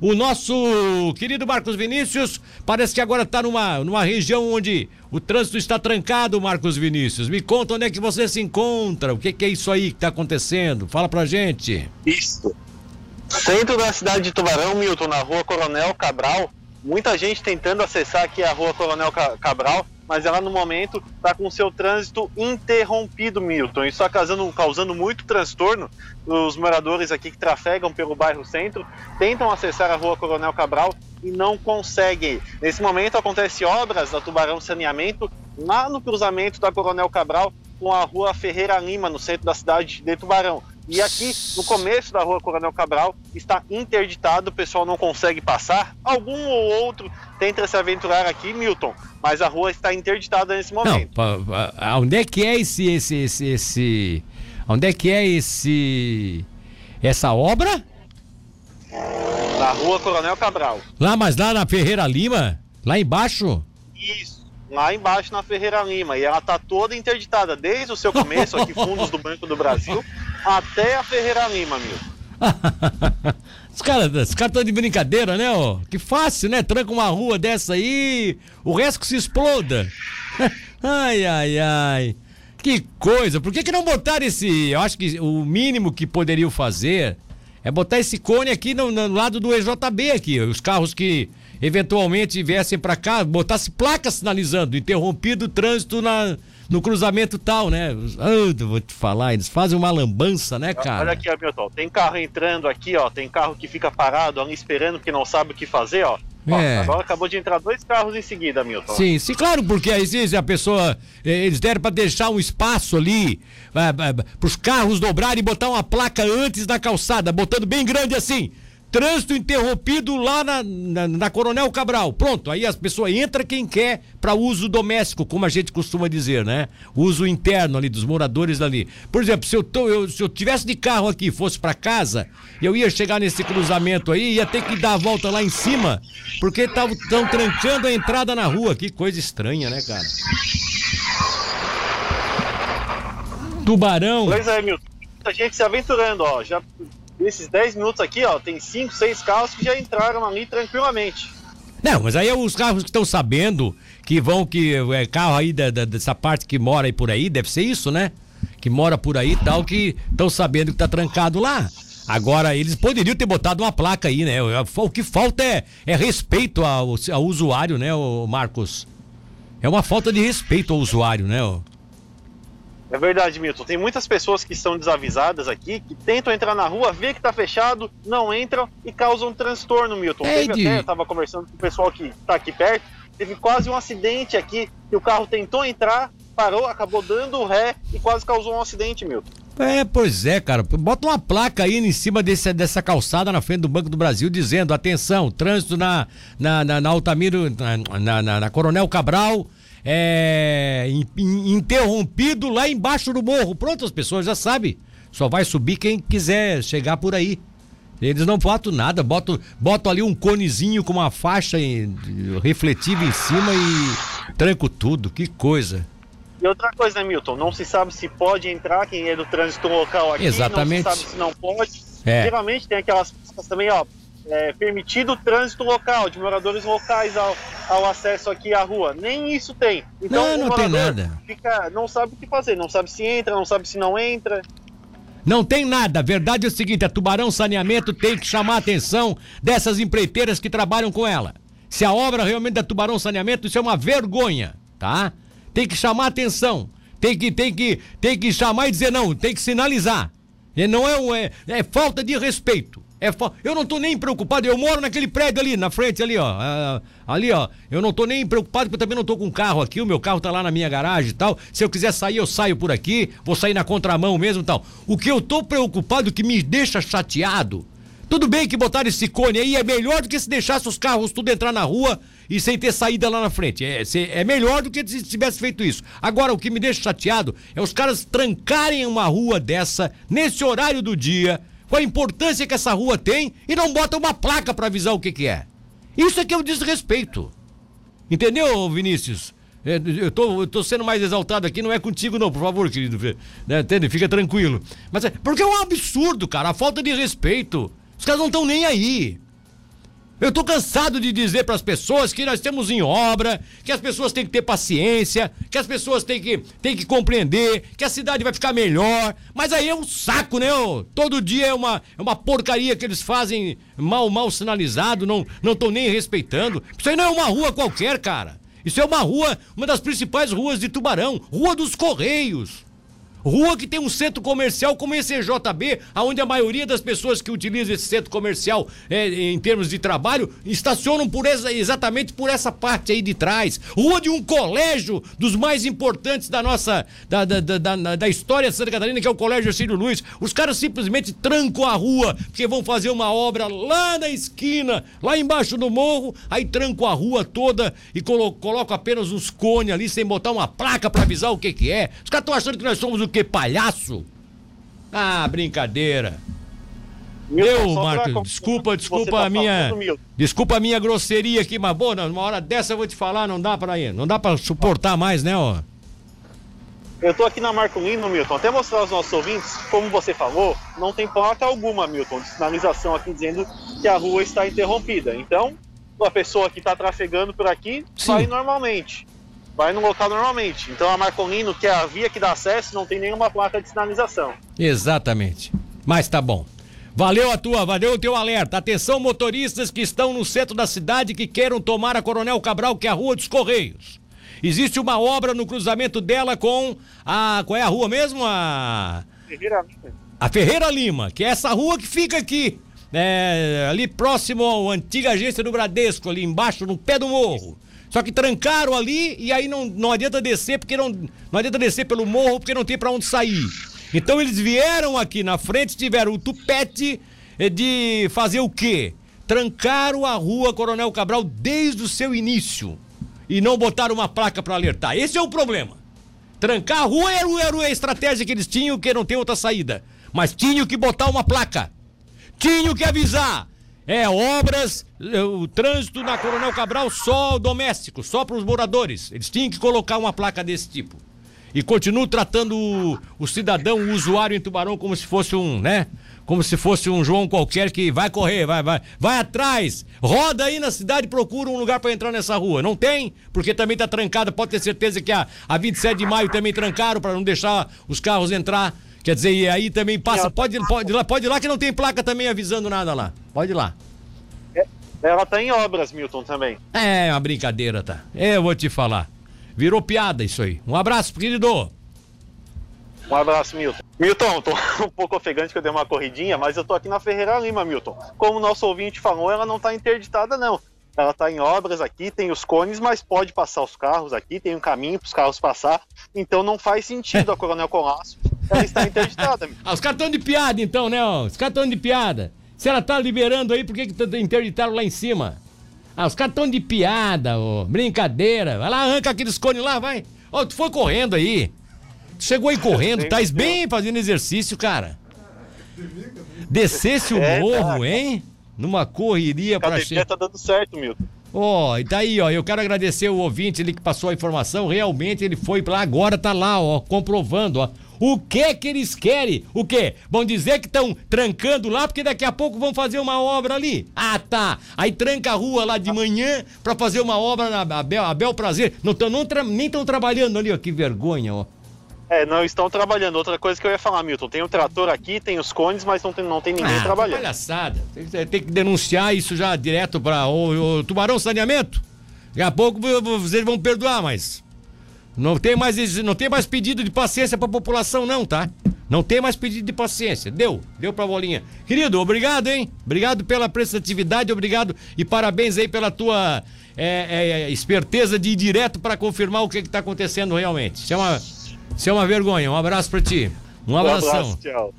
o nosso querido Marcos Vinícius parece que agora está numa, numa região onde o trânsito está trancado, Marcos Vinícius. Me conta onde é que você se encontra, o que, que é isso aí que está acontecendo? Fala pra gente. Isso. Centro da cidade de Tubarão, Milton, na rua Coronel Cabral. Muita gente tentando acessar aqui a rua Coronel Cabral mas ela no momento está com seu trânsito interrompido, Milton. Isso está causando, causando muito transtorno. Os moradores aqui que trafegam pelo bairro centro tentam acessar a rua Coronel Cabral e não conseguem. Nesse momento acontece obras da Tubarão Saneamento lá no cruzamento da Coronel Cabral com a rua Ferreira Lima, no centro da cidade de Tubarão. E aqui, no começo da rua Coronel Cabral, está interditado, o pessoal não consegue passar. Algum ou outro tenta se aventurar aqui, Milton, mas a rua está interditada nesse momento. Não, onde é que é esse, esse, esse, esse... Onde é que é esse... Essa obra? Na rua Coronel Cabral. Lá, mas lá na Ferreira Lima? Lá embaixo? Isso lá embaixo na Ferreira Lima. E ela tá toda interditada, desde o seu começo, aqui, fundos do Banco do Brasil, até a Ferreira Lima, meu. os caras os cara estão de brincadeira, né? Ó? Que fácil, né? Tranca uma rua dessa aí, o resto que se exploda. ai, ai, ai. Que coisa. Por que, que não botaram esse. Eu acho que o mínimo que poderiam fazer é botar esse cone aqui no, no lado do EJB aqui. Os carros que eventualmente viessem para cá, botasse placa sinalizando, interrompido o trânsito na, no cruzamento tal, né? Ah, vou te falar, eles fazem uma lambança, né, cara? Olha aqui, Hamilton, tem carro entrando aqui, ó, tem carro que fica parado ali esperando porque não sabe o que fazer, ó. É. Ó, agora acabou de entrar dois carros em seguida, Milton. Sim, sim, claro, porque aí se a pessoa. Eh, eles deram para deixar um espaço ali é, é, para os carros dobrarem e botar uma placa antes da calçada, botando bem grande assim. Trânsito interrompido lá na, na, na, Coronel Cabral. Pronto, aí as pessoas entra quem quer para uso doméstico, como a gente costuma dizer, né? Uso interno ali dos moradores ali. Por exemplo, se eu, tô, eu, se eu tivesse de carro aqui, fosse para casa, eu ia chegar nesse cruzamento aí, ia ter que dar a volta lá em cima, porque estão trancando a entrada na rua. Que coisa estranha, né, cara? Tubarão. Pois é, Milton. A gente se aventurando, ó. Já nesses 10 minutos aqui, ó, tem 5, 6 carros que já entraram ali tranquilamente. Não, mas aí é os carros que estão sabendo que vão, que é carro aí da, da, dessa parte que mora aí por aí, deve ser isso, né? Que mora por aí e tal, que estão sabendo que tá trancado lá. Agora, eles poderiam ter botado uma placa aí, né? O que falta é, é respeito ao, ao usuário, né, Marcos? É uma falta de respeito ao usuário, né? É verdade, Milton. Tem muitas pessoas que são desavisadas aqui, que tentam entrar na rua, vê que tá fechado, não entram e causam transtorno, Milton. Teve até, eu tava conversando com o pessoal que tá aqui perto, teve quase um acidente aqui, que o carro tentou entrar, parou, acabou dando ré e quase causou um acidente, Milton. É, pois é, cara. Bota uma placa aí em cima desse, dessa calçada na frente do Banco do Brasil dizendo: atenção, trânsito na, na, na, na Altamiro, na, na, na Coronel Cabral, é, interrompido lá embaixo do morro. Pronto, as pessoas já sabem. Só vai subir quem quiser chegar por aí. Eles não botam nada, botam, botam ali um conezinho com uma faixa refletiva em cima e tranco tudo. Que coisa. E outra coisa, Milton? Não se sabe se pode entrar quem é do trânsito local aqui. Exatamente. Não se sabe se não pode. É. Geralmente tem aquelas também, ó, é, permitido o trânsito local, de moradores locais ao, ao acesso aqui à rua. Nem isso tem. Então não, não tem nada. Fica, não sabe o que fazer, não sabe se entra, não sabe se não entra. Não tem nada. A verdade é o seguinte: a Tubarão Saneamento tem que chamar a atenção dessas empreiteiras que trabalham com ela. Se a obra realmente da Tubarão Saneamento, isso é uma vergonha, tá? Tem que chamar a atenção. Tem que, tem que, tem que chamar e dizer não, tem que sinalizar. E não é, é, é falta de respeito. É. Eu não tô nem preocupado, eu moro naquele prédio ali, na frente ali, ó. Ali, ó. Eu não tô nem preocupado, porque eu também não tô com carro aqui, o meu carro tá lá na minha garagem e tal. Se eu quiser sair, eu saio por aqui, vou sair na contramão mesmo e tal. O que eu tô preocupado, que me deixa chateado. Tudo bem que botar esse cone aí é melhor do que se deixasse os carros tudo entrar na rua e sem ter saída lá na frente. É, é melhor do que se tivesse feito isso. Agora, o que me deixa chateado é os caras trancarem uma rua dessa, nesse horário do dia com a importância que essa rua tem e não bota uma placa para avisar o que, que é. Isso é que é o desrespeito. Entendeu, Vinícius? É, eu tô, eu tô sendo mais exaltado aqui, não é contigo não, por favor, querido. Né, entende? Fica tranquilo. Mas é, porque é um absurdo, cara, a falta de respeito. Os caras não estão nem aí. Eu tô cansado de dizer para as pessoas que nós estamos em obra, que as pessoas têm que ter paciência, que as pessoas têm que, têm que compreender, que a cidade vai ficar melhor. Mas aí é um saco, né? Todo dia é uma, é uma porcaria que eles fazem mal, mal sinalizado, não estão nem respeitando. Isso aí não é uma rua qualquer, cara. Isso é uma rua, uma das principais ruas de Tubarão, Rua dos Correios. Rua que tem um centro comercial como esse EJB, onde a maioria das pessoas que utilizam esse centro comercial é, em termos de trabalho estacionam por essa, exatamente por essa parte aí de trás. Rua de um colégio dos mais importantes da nossa da, da, da, da história de Santa Catarina, que é o Colégio Círio Luiz. Os caras simplesmente trancam a rua porque vão fazer uma obra lá na esquina, lá embaixo do morro, aí trancam a rua toda e colo colocam apenas uns cones ali sem botar uma placa para avisar o que que é. Os caras estão achando que nós somos o que palhaço? Ah, brincadeira. Eu, Marcos, desculpa, desculpa tá a minha. Desculpa a minha grosseria aqui, mas boa, numa hora dessa eu vou te falar, não dá pra ir. Não dá pra suportar mais, né, ó. Eu tô aqui na Marco Lino, Milton. Até mostrar aos nossos ouvintes, como você falou, não tem placa alguma, Milton, de sinalização aqui dizendo que a rua está interrompida. Então, a pessoa que está trafegando por aqui Sim. vai normalmente vai no local normalmente. Então a Marcolino, que é a via que dá acesso, não tem nenhuma placa de sinalização. Exatamente. Mas tá bom. Valeu a tua, valeu o teu alerta. Atenção, motoristas que estão no centro da cidade que queiram tomar a Coronel Cabral, que é a Rua dos Correios. Existe uma obra no cruzamento dela com a. Qual é a rua mesmo? A. Ferreira Lima. A Ferreira Lima, que é essa rua que fica aqui. É, ali próximo à antiga agência do Bradesco, ali embaixo, no pé do morro. Só que trancaram ali e aí não, não adianta descer porque não, não adianta descer pelo morro porque não tem para onde sair. Então eles vieram aqui na frente, tiveram o tupete eh, de fazer o quê? Trancaram a rua Coronel Cabral desde o seu início e não botaram uma placa para alertar. Esse é o problema. Trancar a rua era, era a estratégia que eles tinham, que não tem outra saída. Mas tinham que botar uma placa. Tinham que avisar. É, obras, é, o trânsito na Coronel Cabral só doméstico, só para os moradores. Eles tinham que colocar uma placa desse tipo. E continuo tratando o, o, cidadão, o usuário em Tubarão como se fosse um, né? Como se fosse um João qualquer que vai correr, vai, vai, vai atrás, roda aí na cidade, procura um lugar para entrar nessa rua. Não tem, porque também tá trancada. Pode ter certeza que a, a 27 de maio também trancaram para não deixar os carros entrar. Quer dizer, e aí também passa. Pode, pode, lá, pode ir lá que não tem placa também avisando nada lá. Pode ir lá. É, ela tá em obras, Milton, também. É, uma brincadeira, tá? Eu vou te falar. Virou piada isso aí. Um abraço, querido. Um abraço, Milton. Milton, tô um pouco ofegante que eu dei uma corridinha, mas eu tô aqui na Ferreira Lima, Milton. Como o nosso ouvinte falou, ela não tá interditada, não. Ela está em obras aqui, tem os cones, mas pode passar os carros aqui, tem um caminho para os carros passar. Então não faz sentido a Coronel Colasso ela está interditada. ah, os caras estão de piada então, né? Os caras estão de piada. Se ela tá liberando aí, por que que interditaram lá em cima? Ah, os caras estão de piada, ô. Brincadeira. Vai lá, arranca aqueles cones lá, vai. Ó, tu foi correndo aí. Tu chegou aí correndo, tá bem fazendo exercício, cara. Descesse o é, morro, tá. hein? Numa correria para chegar. tá dando certo, Milton. Ó, oh, e daí, ó, eu quero agradecer o ouvinte ali que passou a informação. Realmente ele foi lá, agora tá lá, ó, comprovando, ó. O que que eles querem? O que? Vão dizer que estão trancando lá porque daqui a pouco vão fazer uma obra ali. Ah, tá. Aí tranca a rua lá de manhã para fazer uma obra na Abel, Abel Prazer. Não tão, não nem estão trabalhando ali, ó. Que vergonha, ó. É, não estão trabalhando. Outra coisa que eu ia falar, Milton, tem o um trator aqui, tem os cones, mas não tem, não tem ninguém ah, trabalhando. Palhaçada. Tem, tem, que denunciar isso já direto para o, o Tubarão Saneamento. Daqui a pouco vocês vão perdoar, mas não tem mais, não tem mais pedido de paciência para a população, não, tá? Não tem mais pedido de paciência. Deu, deu pra bolinha. Querido, obrigado, hein? Obrigado pela prestatividade, obrigado e parabéns aí pela tua é, é, esperteza de ir direto para confirmar o que, que tá acontecendo realmente. Isso é, uma, isso é uma vergonha. Um abraço para ti. Um abração. Um abraço, tchau.